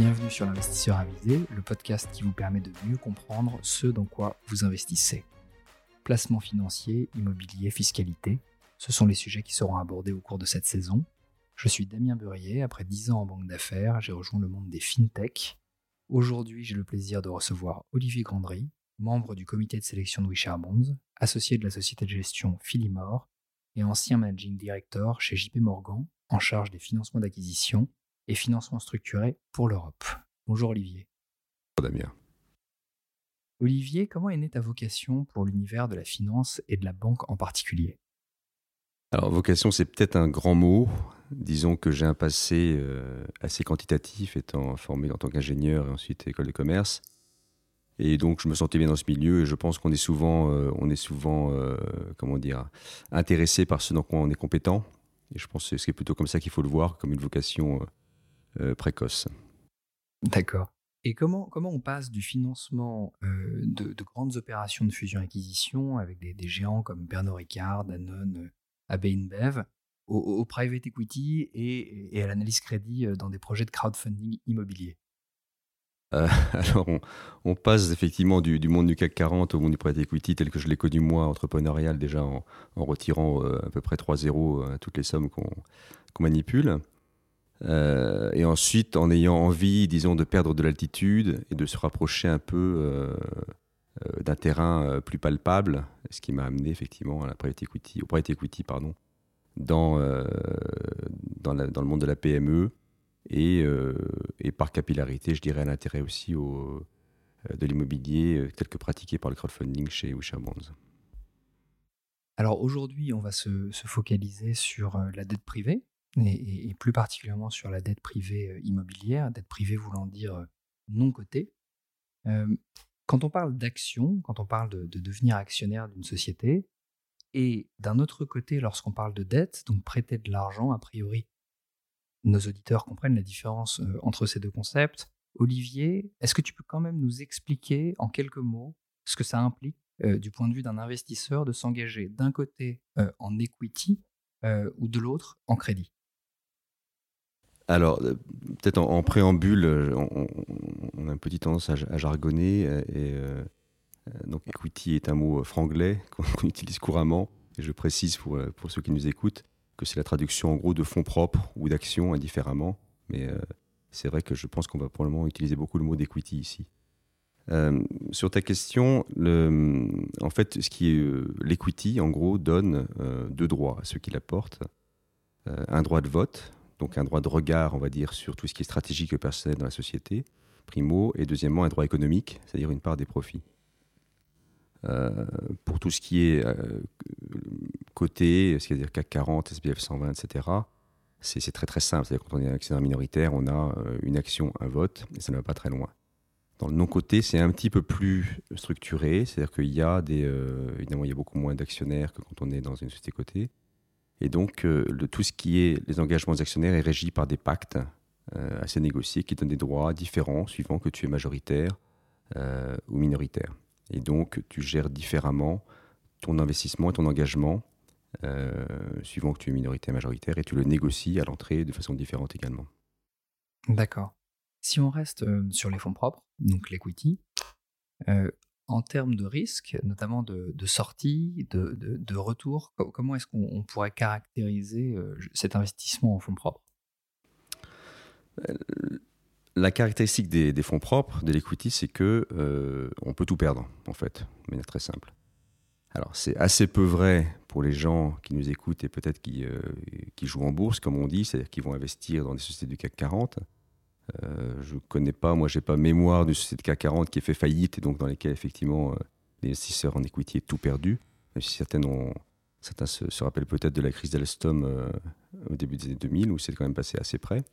Bienvenue sur l'investisseur avisé, le podcast qui vous permet de mieux comprendre ce dans quoi vous investissez. Placement financier, immobilier, fiscalité, ce sont les sujets qui seront abordés au cours de cette saison. Je suis Damien Beurier, après 10 ans en banque d'affaires, j'ai rejoint le monde des fintech. Aujourd'hui, j'ai le plaisir de recevoir Olivier Grandry, membre du comité de sélection de Wisher Bonds, associé de la société de gestion Philimore et ancien managing director chez JP Morgan, en charge des financements d'acquisition et financements structurés pour l'Europe. Bonjour Olivier. Bonjour Damien. Olivier, comment est née ta vocation pour l'univers de la finance et de la banque en particulier? Alors vocation, c'est peut-être un grand mot. Disons que j'ai un passé euh, assez quantitatif, étant formé en tant qu'ingénieur et ensuite école de commerce. Et donc, je me sentais bien dans ce milieu et je pense qu'on est souvent, euh, on est souvent euh, comment dire, intéressé par ce dans quoi on est compétent. Et je pense que c'est plutôt comme ça qu'il faut le voir, comme une vocation précoce. D'accord. Et comment, comment on passe du financement de, grandes opérations de fusion-acquisition avec des, géants comme Pernod Ricard, Danone, AB InBev, au, private equity et, et à l'analyse crédit dans des projets de crowdfunding immobilier? Euh, alors, on, passe effectivement du, monde du CAC 40 au monde du private equity tel que je l'ai connu moi, entrepreneurial, déjà en, retirant euh, à peu près 3 zéros à toutes les sommes qu'on manipule. Euh, et ensuite, en ayant envie, disons, de perdre de l'altitude et de se rapprocher un peu d'un terrain plus palpable, ce qui m'a amené effectivement à la private equity, au private equity pardon, dans, dans, le monde de la PME euh, et, par capillarité, je dirais, à l'intérêt aussi au, euh, de l'immobilier euh, tel que pratiqué par le crowdfunding chez Wisher Bonds. Alors aujourd'hui, on va se, focaliser sur la dette privée et, plus particulièrement sur la dette privée immobilière, dette privée voulant dire non cotée. quand on parle d'action, quand on parle de, de devenir actionnaire d'une société, et d'un autre côté, lorsqu'on parle de dette, donc prêter de l'argent, a priori, nos auditeurs comprennent la différence entre ces deux concepts. Olivier, est-ce que tu peux quand même nous expliquer en quelques mots ce que ça implique du point de vue d'un investisseur de s'engager d'un côté en equity ou de l'autre en crédit? Alors, peut-être en, préambule, on, a une petite tendance à, jargonner. Et, donc, equity est un mot franglais qu'on utilise couramment. Et je précise pour, pour ceux qui nous écoutent que c'est la traduction en gros de fonds propres ou d'actions indifféremment. Mais euh, c'est vrai que je pense qu'on va probablement utiliser beaucoup le mot d'equity ici. Euh, sur ta question, en fait, ce qui est euh, en gros, donne deux droits à ceux qui l'apportent. un droit de vote, donc un droit de regard, on va dire, sur tout ce qui est stratégique et personnel dans la société, primo, et deuxièmement, un droit économique, c'est-à-dire une part des profits. pour tout ce qui est côté, c'est-à-dire CAC 40, SBF 120, etc., c'est très très simple. C'est-à-dire quand on est actionnaire minoritaire, on a euh, une action, un vote, et ça ne va pas très loin. Dans le non-côté, c'est un petit peu plus structuré, c'est-à-dire qu'il y a des, euh, évidemment, il y a beaucoup moins d'actionnaires que quand on est dans une société cotée. Et donc, euh, tout ce qui est les engagements des actionnaires est régi par des pactes assez négociés qui donnent des droits différents suivant que tu es majoritaire ou minoritaire. Et donc, tu gères différemment ton investissement et ton engagement euh, suivant que tu es minorité majoritaire, et tu le négocies à l'entrée de façon différente également. D'accord. Si on reste euh, sur les fonds propres, donc l'equity, euh, en termes de risque, notamment de, sortie, de, retour, comment est-ce qu'on pourrait caractériser cet investissement en fonds propres? La caractéristique des, fonds propres, de l'equity, c'est que on peut tout perdre, en fait, de manière très simple. Alors c'est assez peu vrai pour les gens qui nous écoutent et peut-être qui, euh, qui, jouent en bourse, comme on dit, c'est-à-dire qui vont investir dans des sociétés du CAC 40. Euh, je ne connais pas, moi j'ai pas mémoire d'une société CAC 40 qui ait fait faillite et donc dans lesquelles effectivement euh, les investisseurs en equity aient tout perdu, si certains, ont, se, rappellent peut-être de la crise d'Alstom au début des années 2000 où c'est quand même passé assez près.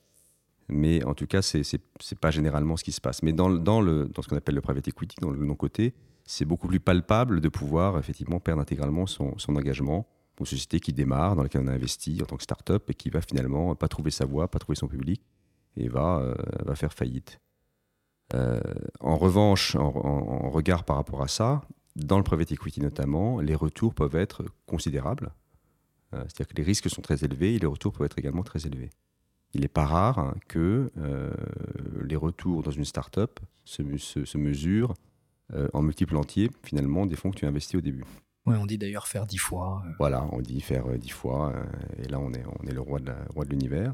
Mais en tout cas, ce n'est pas généralement ce qui se passe. Mais dans, ce qu'on appelle le private equity, dans le non-côté, c'est beaucoup plus palpable de pouvoir effectivement perdre intégralement son, engagement pour une société qui démarre, dans laquelle on a investi en tant que start-up et qui va finalement pas trouver sa voie, pas trouver son public et va, euh, va faire faillite. Euh, en revanche, en, regard par rapport à ça, dans le private equity notamment, les retours peuvent être considérables. Euh, c'est-à-dire que les risques sont très élevés et les retours peuvent être également très élevés. il n'est pas rare que les retours dans une start-up se, se, mesurent en multiples entiers, finalement, des fonds que tu as investis au début. Oui, on dit d'ailleurs faire dix fois. Voilà, on dit faire dix fois, et là, on est, on est le roi de l'univers.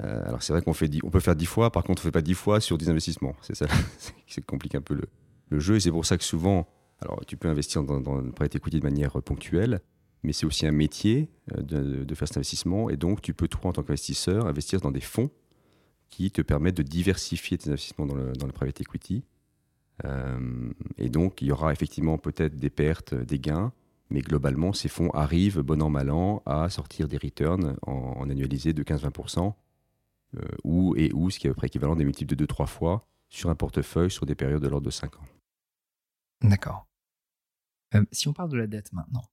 Alors, c'est vrai qu'on peut faire dix fois, par contre, on ne fait pas dix fois sur 10 investissements. C'est ça qui complique un peu le, jeu, et c'est pour ça que souvent, alors tu peux investir dans, le private equity de manière ponctuelle, mais c'est aussi un métier euh, de, faire cet investissement. Et donc, tu peux, toi, en tant qu'investisseur, investir dans des fonds qui te permettent de diversifier tes investissements dans le, dans le private equity. Euh, et donc, il y aura effectivement peut-être des pertes, des gains, mais globalement, ces fonds arrivent, bon an, mal an, à sortir des returns en, annualisé de 15-20%, euh, ou, et ou, ce qui est à peu près équivalent des multiples de 2-3 fois sur un portefeuille sur des périodes de l'ordre de 5 ans. D'accord. si on parle de la dette maintenant,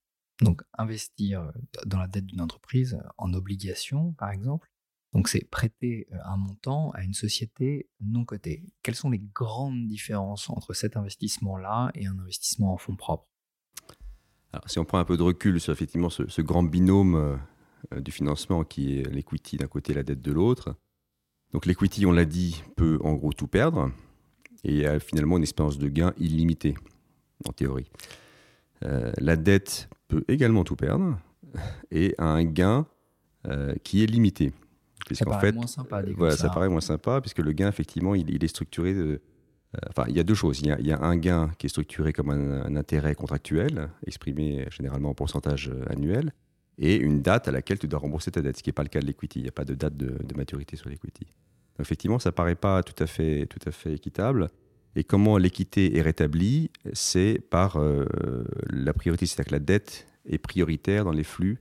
donc, investir dans la dette d'une entreprise en obligation, par exemple, donc c'est prêter un montant à une société non cotée. Quelles sont les grandes différences entre cet investissement-là et un investissement en fonds propres? Alors, si on prend un peu de recul sur effectivement ce, grand binôme du financement qui est l'equity d'un côté et la dette de l'autre, donc l'equity, on l'a dit, peut en gros tout perdre et a finalement une espérance de gain illimitée, en théorie. Euh, la dette peut également tout perdre et a un gain euh, qui est limité. Ça paraît fait, moins sympa. Voilà, ça paraît moins sympa puisque le gain, effectivement, il, est structuré. De, euh, enfin, il y a deux choses. Il y a, un gain qui est structuré comme un, intérêt contractuel, exprimé généralement en pourcentage annuel, et une date à laquelle tu dois rembourser ta dette, ce qui n'est pas le cas de l'equity. Il n'y a pas de date de, maturité sur l'equity. Effectivement, ça paraît pas tout à fait, tout à fait équitable. Et comment l'équité est rétablie C'est par euh, la priorité, c'est-à-dire que la dette est prioritaire dans les flux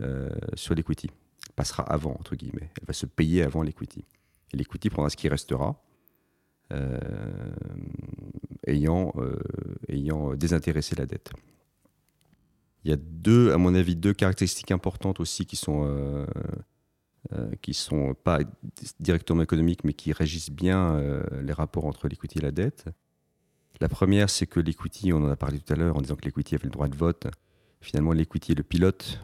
euh, sur l'equity. Elle passera avant, entre guillemets. Elle va se payer avant l'equity. Et l'equity prendra ce qui restera, euh, ayant, ayant désintéressé la dette. Il y a deux, à mon avis, deux caractéristiques importantes aussi qui sont euh, qui ne sont pas directement économiques, mais qui régissent bien euh, les rapports entre l'equity et la dette. La première, c'est que l'equity, on en a parlé tout à l'heure en disant que l'equity avait le droit de vote. Finalement, l'equity est le pilote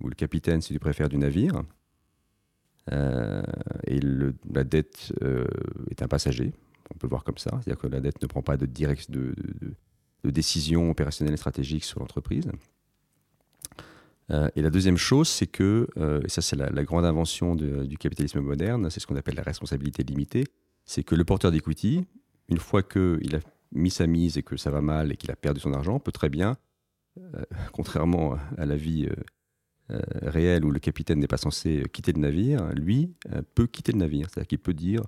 ou le capitaine, si tu préfères, du navire. Euh, et la dette est un passager, on peut le voir comme ça. C'est-à-dire que la dette ne prend pas de, direct, de, de, de décision opérationnelle et stratégique sur l'entreprise. Euh, et la deuxième chose, c'est que, euh, et ça c'est la, grande invention du capitalisme moderne, c'est ce qu'on appelle la responsabilité limitée, c'est que le porteur d'equity, une fois qu'il a mis sa mise et que ça va mal et qu'il a perdu son argent, peut très bien, euh, contrairement à la vie réelle où le capitaine n'est pas censé quitter le navire, lui peut quitter le navire. C'est-à-dire qu'il peut dire,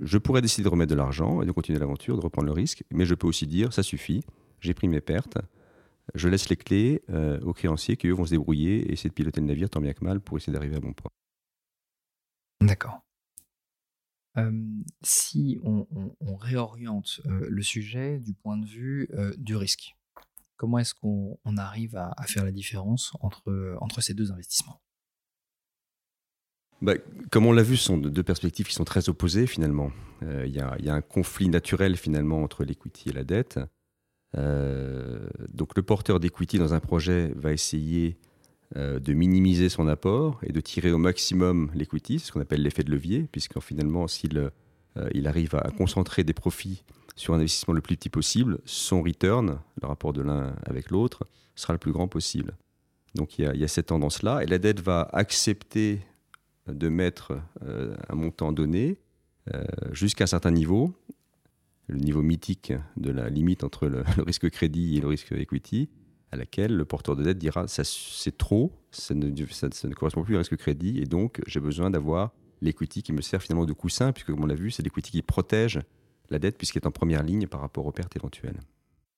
je pourrais décider de remettre de l'argent et de continuer l'aventure, de reprendre le risque, mais je peux aussi dire, ça suffit, j'ai pris mes pertes, je laisse les clés euh, aux créanciers qui, eux, vont se débrouiller et essayer de piloter le navire tant bien que mal pour essayer d'arriver à bon port. D'accord. si on, réoriente euh, le sujet du point de vue euh, du risque, comment est-ce qu'on arrive à, faire la différence entre, entre ces deux investissements? Bah, comme on l'a vu, ce sont deux perspectives qui sont très opposées finalement. Il y, y, a un conflit naturel finalement entre l'equity et la dette. Euh, donc le porteur d'equity dans un projet va essayer euh, de minimiser son apport et de tirer au maximum l'equity, ce qu'on appelle l'effet de levier, puisque finalement, s'il euh, arrive à concentrer des profits sur un investissement le plus petit possible, son return, le rapport de l'un avec l'autre, sera le plus grand possible. Donc il y a cette tendance-là, et la dette va accepter de mettre un montant donné jusqu'à un certain niveau, le niveau mythique de la limite entre le, risque crédit et le risque equity, à laquelle le porteur de dette dira ça c'est trop, ça ne, ça, ne, correspond plus au risque crédit, et donc j'ai besoin d'avoir l'equity qui me sert finalement de coussin, puisque comme on l'a vu, c'est l'equity qui protège la dette puisqu'elle est en première ligne par rapport aux pertes éventuelles.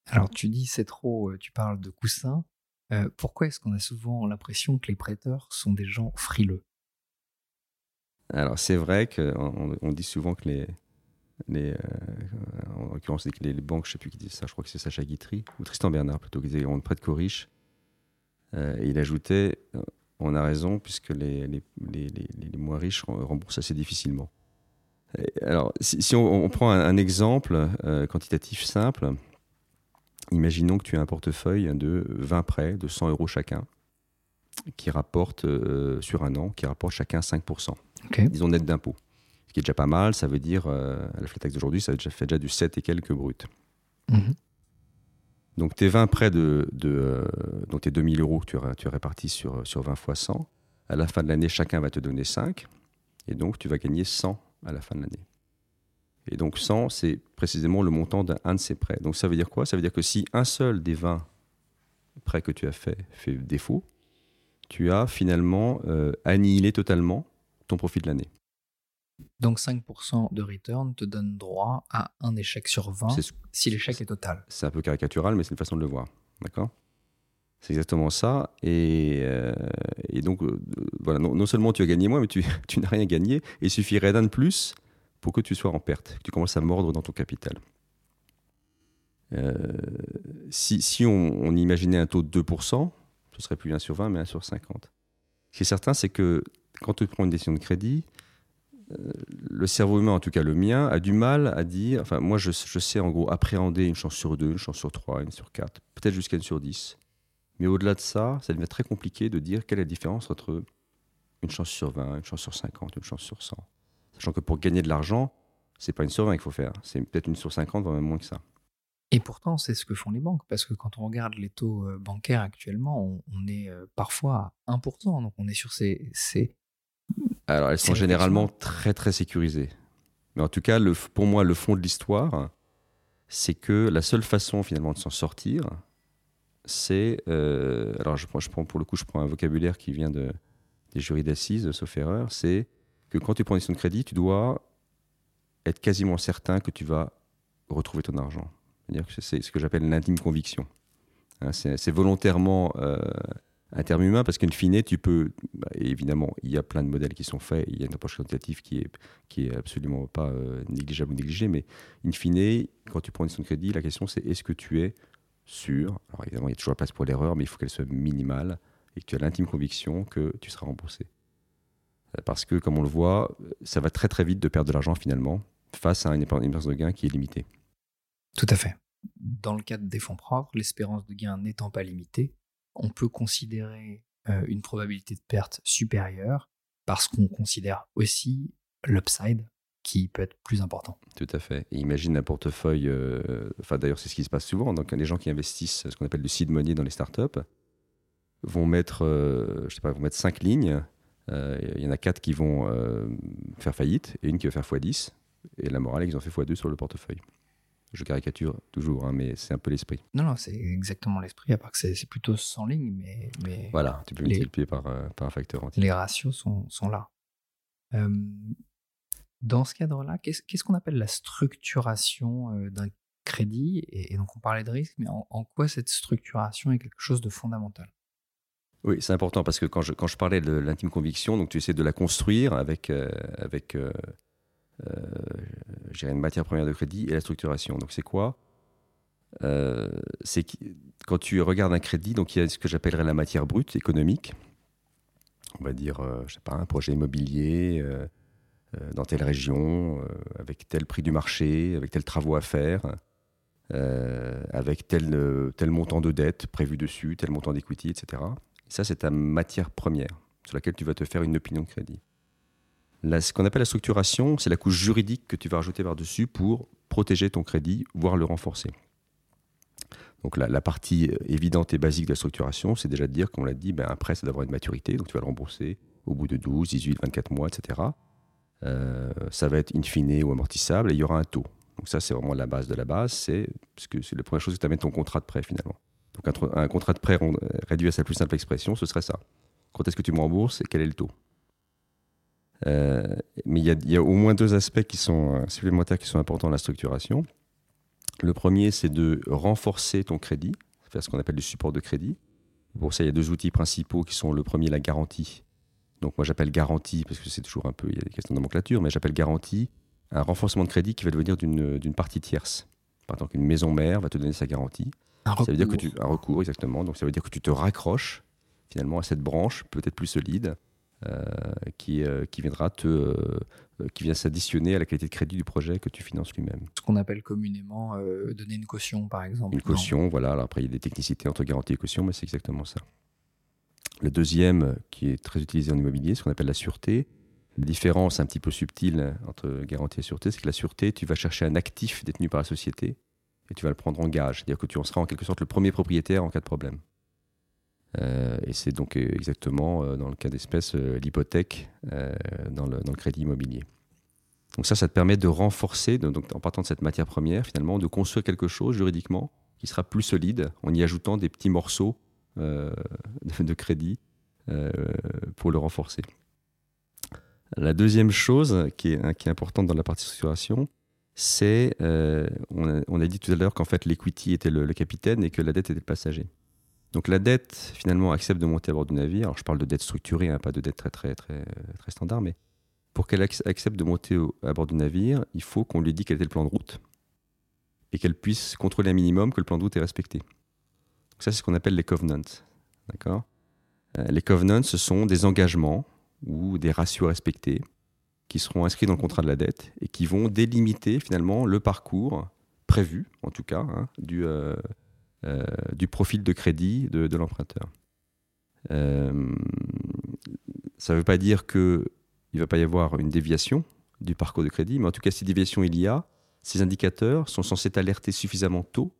Alors tu dis c'est trop, euh, tu parles de coussin. Euh, pourquoi est-ce qu'on a souvent l'impression que les prêteurs sont des gens frileux? Alors c'est vrai qu'on on dit souvent que les, les, euh, en l'occurrence les, les, banques, je ne sais plus qui dit ça, je crois que c'est Sacha Guitry, ou Tristan Bernard plutôt, qui disait on prête qu'aux riches. Euh, et il ajoutait euh, on a raison, puisque les, les, les, moins riches remboursent assez difficilement. alors, si, on, prend un, exemple quantitatif simple, imaginons que tu as un portefeuille de 20 prêts de 100 euros chacun. qui rapportent sur un an, qui rapportent chacun 5%. Ok. Disons net d'impôt. Ce qui est déjà pas mal, ça veut dire, à la flat tax d'aujourd'hui, ça fait déjà du 7 et quelques brut. Mhm. Donc tes 20 prêts de, de donc tes 2000 euros que tu, as- tu répartis sur, sur 20 fois 100, à la fin de l'année, chacun va te donner 5, et donc tu vas gagner 100 à la fin de l'année. Et donc 100, c'est précisément le montant d'un un de ces prêts. Donc ça veut dire quoi? Ça veut dire que si un seul des 20 prêts que tu as fait fait défaut, tu as finalement euh, annihilé totalement ton profit de l'année. Donc 5% de return te donne droit à un échec sur 20 C'est ce- si l'échec est total. C'est un peu caricatural, mais c'est une façon de le voir. D'accord? C'est exactement ça. Et, euh, et donc, euh, voilà, non, non seulement tu as gagné moins, mais tu, tu n'as rien gagné. Il suffirait d'un de plus pour que tu sois en perte, que tu commences à mordre dans ton capital. Euh, si si on, on imaginait un taux de 2%, ce serait plus 1 sur 20, mais 1 sur 50. Ce qui est certain, c'est que quand tu prends une décision de crédit, le cerveau humain, en tout cas le mien, a du mal à dire. Enfin, moi, je, sais en gros appréhender une chance sur deux, une chance sur trois, une sur quatre, peut-être jusqu'à une sur dix. Mais au-delà de ça, ça devient très compliqué de dire quelle est la différence entre une chance sur 20, une chance sur 50, une chance sur 100. Sachant que pour gagner de l'argent, c'est pas une sur 20 qu'il faut faire, c'est peut-être une sur 50, voire même moins que ça. Et pourtant, c'est ce que font les banques, parce que quand on regarde les taux euh, bancaires actuellement, on, on est euh, parfois à 1%, donc on est sur ces... ces... Alors, elles sont généralement très très sécurisées. Mais en tout cas, le, pour moi, le fond de l'histoire, c'est que la seule façon finalement de s'en sortir, c'est. euh, alors, je prends, je prends pour le coup, je prends un vocabulaire qui vient de, des jurys d'assises, sauf erreur, c'est que quand tu prends une décision de crédit, tu dois être quasiment certain que tu vas retrouver ton argent. C'est-à-dire que c'est ce que j'appelle l'intime conviction. Hein, c'est c'est volontairement euh, un terme humain parce qu'in fine, tu peux. bah, évidemment, il y a plein de modèles qui sont faits, il y a une approche quantitative qui est, qui est absolument pas euh, négligeable ou négligée, mais in fine, quand tu prends une décision de crédit, la question c'est est-ce que tu es sûr Alors évidemment, il y a toujours la place pour l'erreur, mais il faut qu'elle soit minimale et que tu as l'intime conviction que tu seras remboursé. Euh, Parce que, comme on le voit, ça va très très vite de perdre de l'argent finalement face à une épargne de gain qui est limitée. Tout à fait. Dans le cadre des fonds propres, l'espérance de gain n'étant pas limitée, on peut considérer euh, une probabilité de perte supérieure parce qu'on considère aussi l'upside qui peut être plus important. Tout à fait. Imagine un portefeuille. euh, d'ailleurs, c'est ce qui se passe souvent. Donc, les gens qui investissent ce qu'on appelle du seed money dans les startups vont mettre, euh, je sais pas, vont mettre cinq lignes. Il y en a quatre qui vont faire faillite et une qui va faire x10. Et la morale, est qu'ils ont fait x2 sur le portefeuille. Je caricature toujours, hein, mais c'est un peu l'esprit. Non, non, c'est exactement l'esprit, à part que c'est plutôt sans ligne, mais, mais Voilà, tu peux Les- multiplier par, euh, par un facteur entier. les ratios sont, sont là. Euh, dans ce cadre-là, qu'est-ce qu'on appelle la structuration euh, d'un crédit? Et, et donc on parlait de risque, mais en, en quoi cette structuration est quelque chose de fondamental? Oui, c'est important parce que quand je, quand je parlais de l'intime conviction, donc tu essaies de la construire avec, avec euh, une matière première de crédit et la structuration. Donc c'est quoi? Euh, C'est quand tu regardes un crédit, donc il y a ce que j'appellerais la matière brute économique. On va dire, euh, je sais pas, un projet immobilier euh, euh, dans telle région, euh, avec tel prix du marché, avec tels travaux à faire. avec tel, tel montant de dette prévu dessus, tel montant d'equity, etc. Ça, c'est ta matière première sur laquelle tu vas te faire une opinion de crédit. Ce qu'on appelle la structuration, c'est la couche juridique que tu vas rajouter par-dessus pour protéger ton crédit, voire le renforcer. Donc la, partie euh, évidente et basique de la structuration, c'est déjà de dire, comme on l'a dit, ben, un prêt, c'est d'avoir une maturité, donc tu vas le rembourser au bout de 12, 18, 24 mois, etc. Euh, ça va être in fine ou amortissable et il y aura un taux. Donc ça, c'est vraiment la base de la base, c'est la première chose que tu amènes ton contrat de prêt finalement. Donc un, un contrat de prêt rond- réduit à sa plus simple expression, ce serait ça. Quand est-ce que tu me rembourses et quel est le taux? Euh, Mais il y, a- il y a au moins deux aspects qui sont euh, supplémentaires qui sont importants dans la structuration. Le premier, c'est de renforcer ton crédit, faire ce qu'on appelle du support de crédit. Pour ça, il y a deux outils principaux qui sont le premier, la garantie. Donc moi, j'appelle garantie, parce que c'est toujours un peu, il y a des questions de nomenclature, mais j'appelle garantie un renforcement de crédit qui va devenir d'une partie tierce. Par exemple, une maison mère va te donner sa garantie. Un Ça veut dire que recours. tu un recours exactement. Donc ça veut dire que tu te raccroches finalement à cette branche peut-être plus solide qui, euh, qui viendra te euh, qui vient s'additionner à la qualité de crédit du projet que tu finances lui-même. ce qu'on appelle communément euh, donner une caution, par exemple. Une Non. caution, voilà. Alors après il y a des technicités entre garantie et caution, mais c'est exactement ça. Le deuxième, qui est très utilisé en immobilier, ce qu'on appelle la sûreté. La différence un petit peu subtile entre garantie et sûreté, c'est que la sûreté, tu vas chercher un actif détenu par la société et tu vas le prendre en gage. C'est-à-dire que tu en seras en quelque sorte le premier propriétaire en cas de problème. Euh, et c'est donc exactement, euh, dans le cas d'espèce, euh, l'hypothèque dans le, crédit immobilier. Donc ça, ça te permet de renforcer, donc, en partant de cette matière première, finalement, de construire quelque chose juridiquement qui sera plus solide en y ajoutant des petits morceaux de, crédit pour le renforcer. La deuxième chose qui est, est importante dans la partie structuration, c'est, on, a dit tout à l'heure qu'en fait l'equity était le, capitaine et que la dette était le passager. Donc la dette, finalement, accepte de monter à bord du navire. Alors je parle de dette structurée, hein, pas de dette très, très, très, très standard, mais pour qu'elle accepte de monter à bord du navire, il faut qu'on lui dise quel était le plan de route et qu'elle puisse contrôler un minimum que le plan de route est respecté. Donc ça, c'est ce qu'on appelle les covenants. D'accord? Euh, Les covenants, ce sont des engagements ou des ratios respectés qui seront inscrits dans le contrat de la dette et qui vont délimiter finalement le parcours prévu, en tout cas, hein, du, euh, du profil de crédit de, l'emprunteur. Euh, ça ne veut pas dire qu'il ne va pas y avoir une déviation du parcours de crédit, mais en tout cas, si déviation il y a, ces indicateurs sont censés t'alerter suffisamment tôt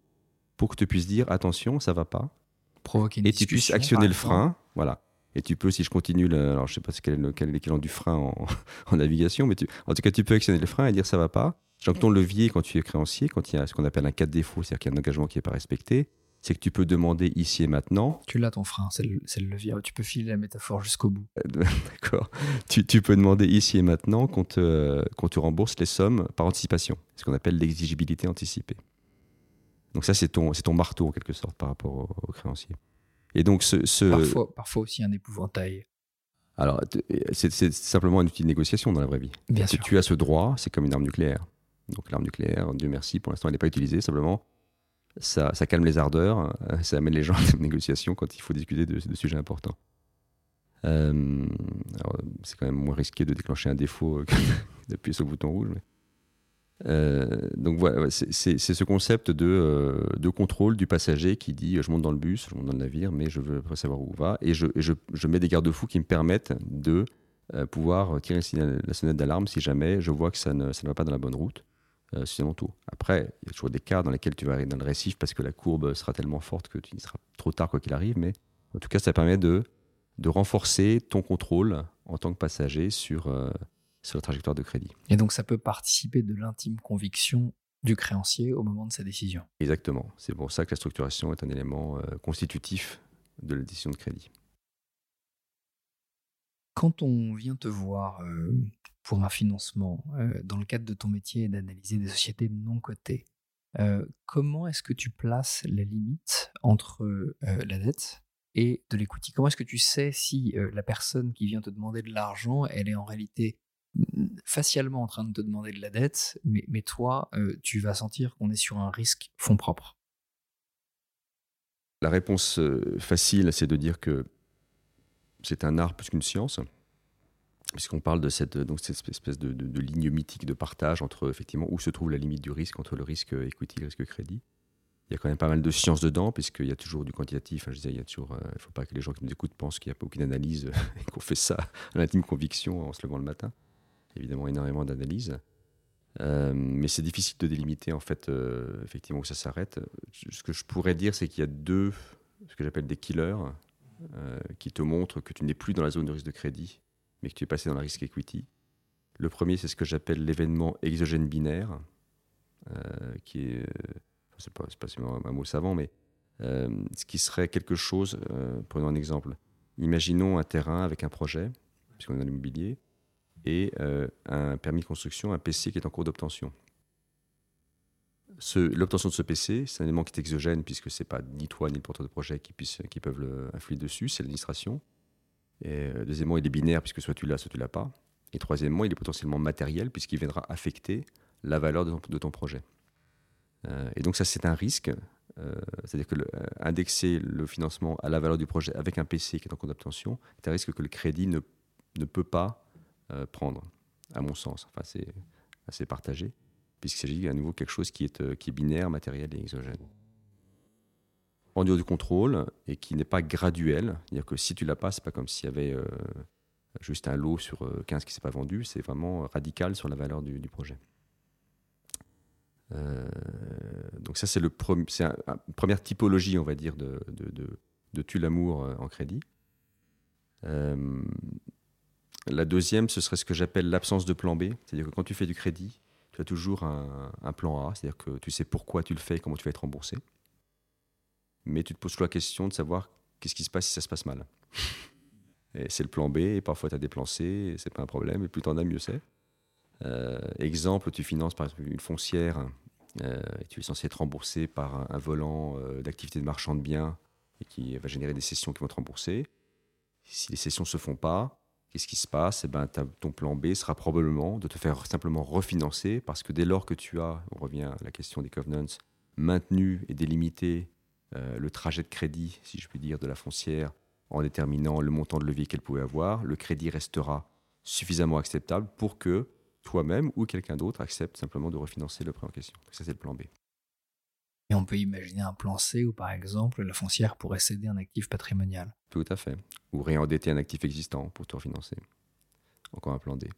pour que tu puisses dire attention, ça ne va pas. Provoquer une et tu puisses actionner le frein. Voilà. Et tu peux, si je continue, alors je ne sais pas quel est l'équivalent du frein en, navigation, mais en tout cas, tu peux actionner le frein et dire ça ne va pas. Donc ton levier quand tu es créancier, quand il y a ce qu'on appelle un cas de défaut, c'est-à-dire qu'il y a un engagement qui n'est pas respecté, c'est que tu peux demander ici et maintenant. Tu l'as ton frein, c'est le, le, levier. Tu peux filer la métaphore jusqu'au bout. Euh, d'accord. Tu, tu, peux demander ici et maintenant qu'on te, te rembourse les sommes par anticipation, ce qu'on appelle l'exigibilité anticipée. Donc ça, c'est ton, ton marteau en quelque sorte par rapport au, créancier. Et donc ce, ce... Parfois, parfois aussi un épouvantail. Alors, c'est simplement un outil de négociation dans la vraie vie. Bien sûr. Tu as ce droit, c'est comme une arme nucléaire. Donc l'arme nucléaire, Dieu merci, pour l'instant elle n'est pas utilisée, simplement ça, calme les ardeurs, euh, ça amène les gens à la négociation quand il faut discuter de, sujets importants. Euh, c'est quand même moins risqué de déclencher un défaut que d'appuyer sur le bouton rouge. Euh, donc voilà, c'est ce concept de, contrôle du passager qui dit je monte dans le bus, je monte dans le navire, mais je veux savoir où on va, et je, mets des garde-fous qui me permettent de pouvoir tirer la sonnette d'alarme si jamais je vois que ça ne va pas dans la bonne route euh. Après, il y a toujours des cas dans lesquels tu vas arriver dans le récif parce que la courbe sera tellement forte que tu y seras trop tard quoi qu'il arrive. Mais en tout cas, ça permet de, de renforcer ton contrôle en tant que passager sur, euh, sur la trajectoire de crédit. Et donc, ça peut participer de l'intime conviction du créancier au moment de sa décision. Exactement. C'est pour ça que la structuration est un élément euh, constitutif de la décision de crédit. Quand on vient te voir euh, pour un financement euh, dans le cadre de ton métier d'analyser des sociétés non cotées, euh, comment est-ce que tu places la limite entre la dette et de l'equity Comment est-ce que tu sais si la personne qui vient te demander de l'argent, elle est en réalité facialement en train de te demander de la dette, mais, mais toi, tu vas sentir qu'on est sur un risque fonds propre? La réponse facile, c'est de dire que c'est un art plus qu'une science, puisqu'on parle de cette, donc cette espèce de, ligne mythique de partage entre effectivement où se trouve la limite du risque entre le risque equity et le risque crédit. Il y a quand même pas mal de science dedans, puisqu'il y a toujours du quantitatif. je disais, il y a toujours, euh, il ne faut pas que les gens qui nous écoutent pensent qu'il n'y a aucune analyse et qu'on fait ça à l'intime conviction en se levant le matin. Évidemment, énormément d'analyses. Euh, mais c'est difficile de délimiter en fait euh, effectivement où ça s'arrête. Ce que je pourrais dire, c'est qu'il y a deux, ce que j'appelle des killers, qui te montrent que tu n'es plus dans la zone de risque de crédit, mais que tu es passé dans la risque equity. Le premier, c'est ce que j'appelle l'événement exogène binaire, euh, qui est, euh, c'est pas, pas un mot savant, mais euh, ce qui serait quelque chose, prenons un exemple, imaginons un terrain avec un projet, puisqu'on est dans l'immobilier, et un permis de construction, un PC qui est en cours d'obtention. L'obtention de ce PC, c'est un élément qui est exogène, puisque ce n'est pas ni toi ni le porteur de projet qui, qui peuvent le, influer dessus, c'est l'administration. Euh, deuxièmement, il est binaire, puisque soit tu l'as, soit tu l'as pas. Et troisièmement, il est potentiellement matériel, puisqu'il viendra affecter la valeur de ton, projet. Euh, et donc ça, c'est un risque. Euh, c'est-à-dire que le, indexer le financement à la valeur du projet avec un PC qui est en cours d'obtention est un risque que le crédit ne, peut pas prendre, à mon sens. Enfin, c'est assez partagé, puisqu'il s'agit à nouveau de quelque chose qui est binaire, matériel et exogène. En dehors du contrôle et qui n'est pas graduel. C'est-à-dire que si tu l'as pas, c'est pas comme s'il y avait juste un lot sur 15 qui s'est pas vendu. C'est vraiment radical sur la valeur du, projet. donc ça, c'est le première typologie, on va dire, de, de, de, tue l'amour en crédit. La deuxième, ce serait ce que j'appelle l'absence de plan B. C'est-à-dire que quand tu fais du crédit, tu as toujours un, plan A, c'est-à-dire que tu sais pourquoi tu le fais et comment tu vas être remboursé. Mais tu te poses la question de savoir qu'est-ce qui se passe si ça se passe mal. C'est le plan B, et parfois tu as des plans C, c'est pas un problème, et plus tu en as, mieux c'est. Euh, exemple, tu finances par exemple une foncière, euh, et tu es censé être remboursé par un, volant euh, d'activité de marchand de biens, et qui va générer des sessions qui vont te rembourser. Si les sessions ne se font pas, Qu'est-ce qui se passe? Eh ben, Ton plan B sera probablement de te faire simplement refinancer parce que dès lors que tu as, on revient à la question des covenants, maintenu et délimité le trajet de crédit, si je puis dire, de la foncière en déterminant le montant de levier qu'elle pouvait avoir, le crédit restera suffisamment acceptable pour que toi-même ou quelqu'un d'autre accepte simplement de refinancer le prêt en question. Ça, c'est le plan B. Et on peut imaginer un plan C où, par exemple, la foncière pourrait céder un actif patrimonial. Tout à fait. Ou réendetter un actif existant pour tout refinancer. Encore un plan D.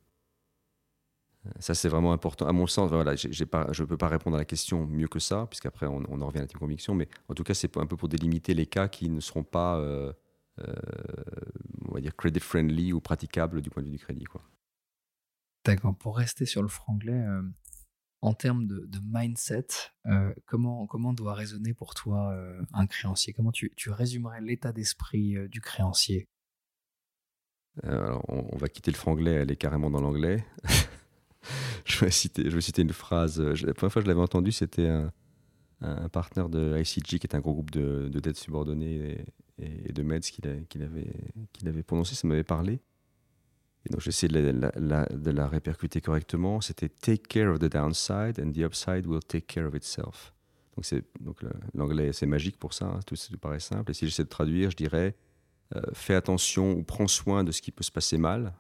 Euh, ça, c'est vraiment important. À mon sens, voilà, je ne peux pas répondre à la question mieux que ça, puisqu'après, on, on en revient à la team conviction. Mais en tout cas, c'est un peu pour délimiter les cas qui ne seront pas, euh, euh, on va dire, credit friendly ou praticables du point de vue du crédit. D'accord. Pour rester sur le franglais, en termes de, mindset, euh, comment, comment doit résonner pour toi euh, un créancier? Comment tu, tu résumerais l'état d'esprit euh, du créancier? Alors, on, va quitter le franglais, elle est carrément dans l'anglais. je, vais citer, une phrase. la première fois que je l'avais entendue, c'était un, partenaire de ICG, qui est un gros groupe de, de dettes subordonnées et, de MEDS, qu'il avait prononcé, ça m'avait parlé. Et donc j'essaie de la, répercuter correctement. C'était Take care of the downside and the upside will take care of itself. Donc, donc l'anglais, c'est magique pour ça, hein. tout, tout, paraît simple. Et si j'essaie de traduire, je dirais euh, fais attention ou prends soin de ce qui peut se passer mal.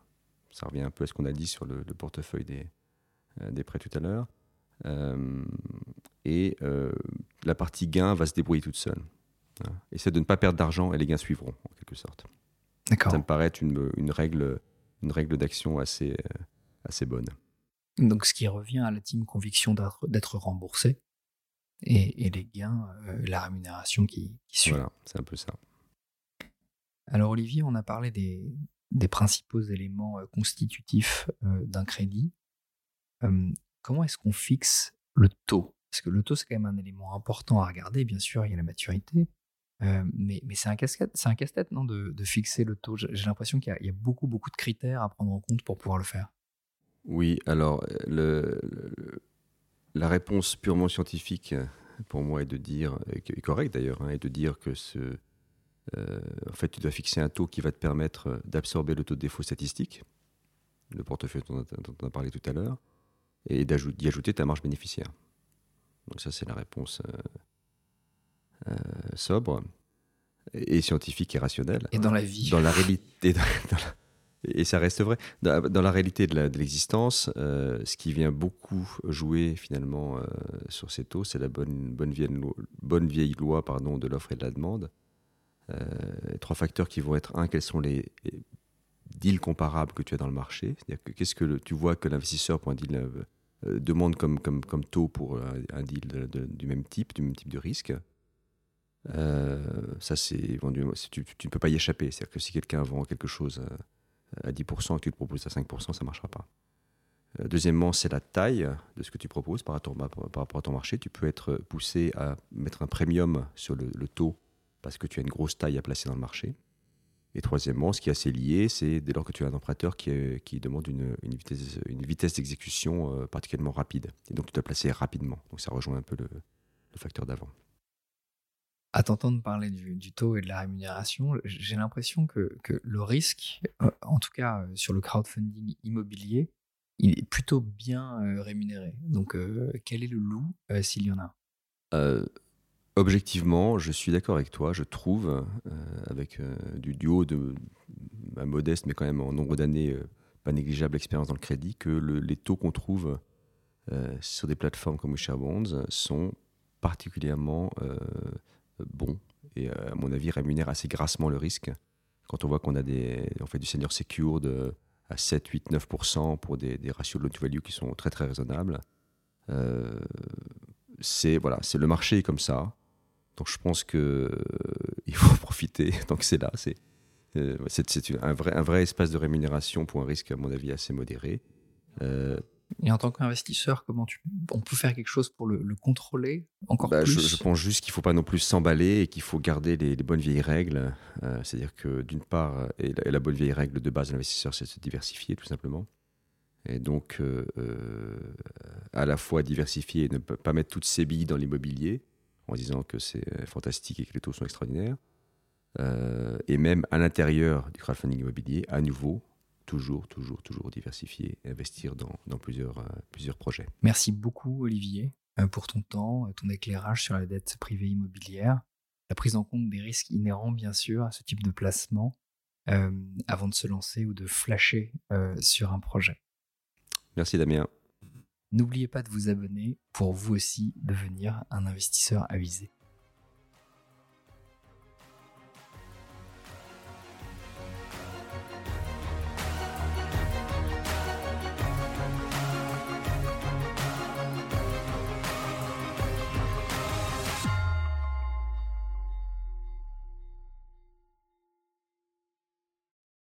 Ça revient un peu à ce qu'on a dit sur le, portefeuille des, euh, des prêts tout à l'heure. Euh, et la partie gain va se débrouiller toute seule. Hein. Essaie de ne pas perdre d'argent et les gains suivront, en quelque sorte. Ça me paraît être une, une règle une règle d'action assez, euh, assez bonne. Donc, ce qui revient à la team conviction d'être remboursé et, les gains, euh, la rémunération qui, suit. Voilà, c'est un peu ça. Alors, Olivier, on a parlé des, des principaux éléments euh, constitutifs d'un crédit. comment est-ce qu'on fixe le taux? Parce que le taux, c'est quand même un élément important à regarder. Bien sûr, il y a la maturité, euh, mais, c'est un casse-tête, casse-tête, non, de, fixer le taux? J'ai l'impression qu'il y, a beaucoup, beaucoup de critères à prendre en compte pour pouvoir le faire. Oui, alors le, la réponse purement scientifique, pour moi, est de dire, est correcte d'ailleurs, hein, est de dire que ce, euh, en fait, tu dois fixer un taux qui va te permettre d'absorber le taux de défaut statistique, le portefeuille dont, on a parlé tout à l'heure, et d'y ajouter ta marge bénéficiaire. Donc ça, c'est la réponse. Euh, euh, sobre et scientifique et rationnel. Et dans la vie. Dans la réalité. et ça reste vrai. Dans, la réalité de l'existence, euh, ce qui vient beaucoup jouer finalement euh, sur ces taux, c'est la bonne, bonne, vieille loi, bonne vieille loi pardon, de l'offre et de la demande. Trois facteurs qui vont être un, quels sont les deals comparables que tu as dans le marché C'est-à-dire que qu'est-ce que tu vois que l'investisseur pour deal demande comme, comme, comme taux pour un, deal du même type, du même type de risque euh, ça, c'est tu, ne peux pas y échapper. C'est-à-dire que si quelqu'un vend quelque chose euh, à 10% et que tu le proposes à 5%, ça ne marchera pas. Euh, deuxièmement, c'est la taille de ce que tu proposes par rapport, par rapport à ton marché. Tu peux être poussé à mettre un premium sur le, taux parce que tu as une grosse taille à placer dans le marché. Et troisièmement, ce qui est assez lié, c'est dès lors que tu as un emprunteur qui, qui demande une, une, vitesse, une vitesse d'exécution particulièrement rapide. Et donc tu dois placer rapidement. Donc ça rejoint un peu le, le facteur d'avant à t'entendre parler du, taux et de la rémunération, j'ai l'impression que, le risque, euh, en tout cas euh, sur le crowdfunding immobilier, il est plutôt bien euh, rémunéré. Donc, quel est le loup s'il y en a? Objectivement, je suis d'accord avec toi. Je trouve, avec du, duo de ma modeste, mais quand même en nombre d'années, pas négligeable expérience dans le crédit, que les taux qu'on trouve sur des plateformes comme Wisher Bonds sont particulièrement bon et à mon avis rémunère assez grassement le risque. Quand on voit qu'on a des, on fait du senior secured à 7, 8, 9% pour des, ratios de loan to value qui sont très très raisonnables. c'est voilà, le marché comme ça. Donc je pense que il faut profiter tant que c'est là. C'est c'est un vrai, un vrai espace de rémunération pour un risque, à mon avis, assez modéré. Euh, et en tant qu'investisseur, comment tu, on peut faire quelque chose pour le, contrôler encore bah, plus je, pense juste qu'il ne faut pas non plus s'emballer et qu'il faut garder les, bonnes vieilles règles. Euh, c'est-à-dire que d'une part, et la, bonne vieille règle de base de l'investisseur, c'est de se diversifier tout simplement. Et donc, euh, à la fois diversifier et ne pas mettre toutes ses billes dans l'immobilier en disant que c'est fantastique et que les taux sont extraordinaires. et même à l'intérieur du crowdfunding immobilier, à nouveau, toujours, toujours, toujours diversifier et investir dans, dans plusieurs, euh, plusieurs projets. Merci beaucoup, Olivier, euh, pour ton temps, euh, ton éclairage sur la dette privée immobilière, la prise en compte des risques inhérents, bien sûr, à ce type de placement avant de se lancer ou de flasher sur un projet. Merci, Damien. N'oubliez pas de vous abonner pour vous aussi devenir un investisseur avisé.